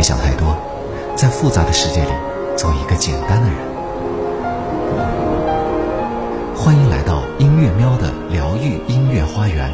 别想太多，在复杂的世界里做一个简单的人。欢迎来到音乐喵的疗愈音乐花园。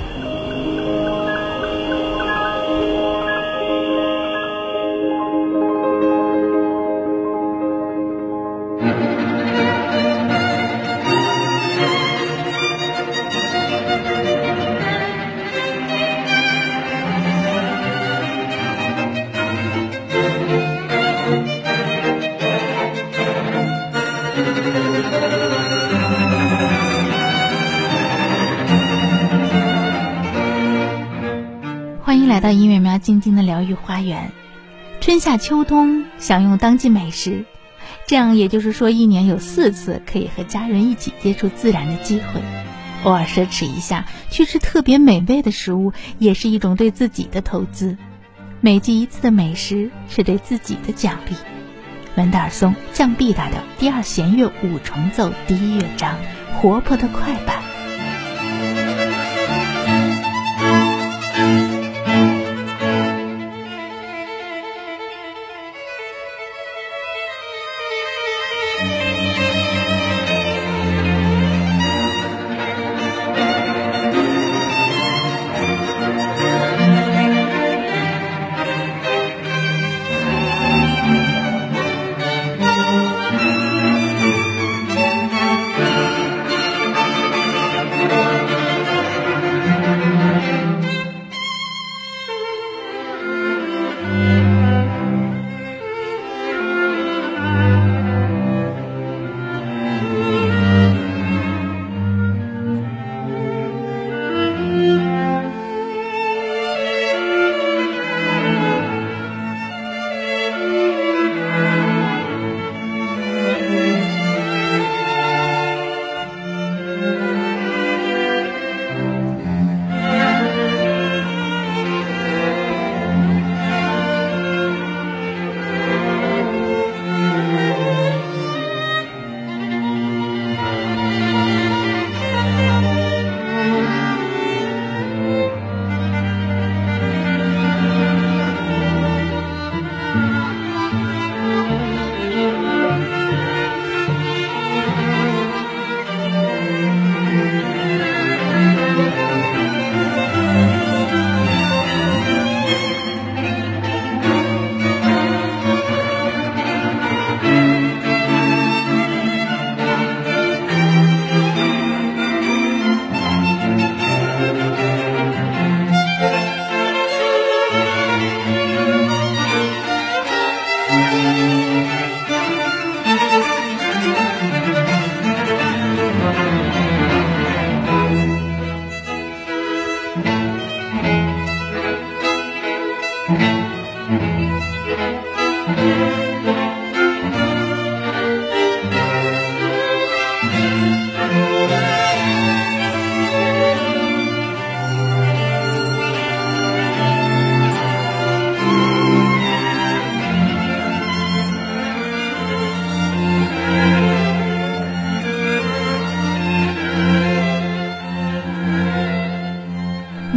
到音乐喵静静的疗愈花园。春夏秋冬享用当季美食，这样也就是说，一年有四次可以和家人一起接触自然的机会。偶尔奢侈一下，去吃特别美味的食物，也是一种对自己的投资。每季一次的美食是对自己的奖励。门德尔松降 B 大调第二弦乐五重奏第一乐章，活泼的快板。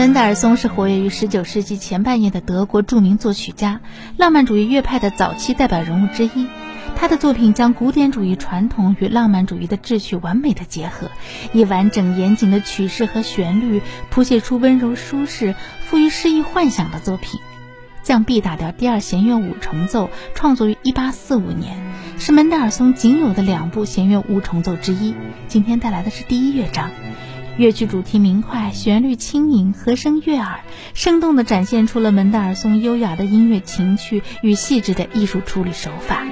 门德尔松是活跃于19世纪前半叶的德国著名作曲家，浪漫主义乐派的早期代表人物之一。他的作品将古典主义传统与浪漫主义的秩序完美的结合，以完整严谨的曲式和旋律谱写出温柔舒适、富于诗意幻想的作品。降 B 大调第二弦乐五重奏创作于1845年，是门德尔松仅有的两部弦乐五重奏之一。今天带来的是第一乐章。乐曲主题明快，旋律轻盈，和声悦耳，生动地展现出了门德尔松优雅的音乐情趣与细致的艺术处理手法。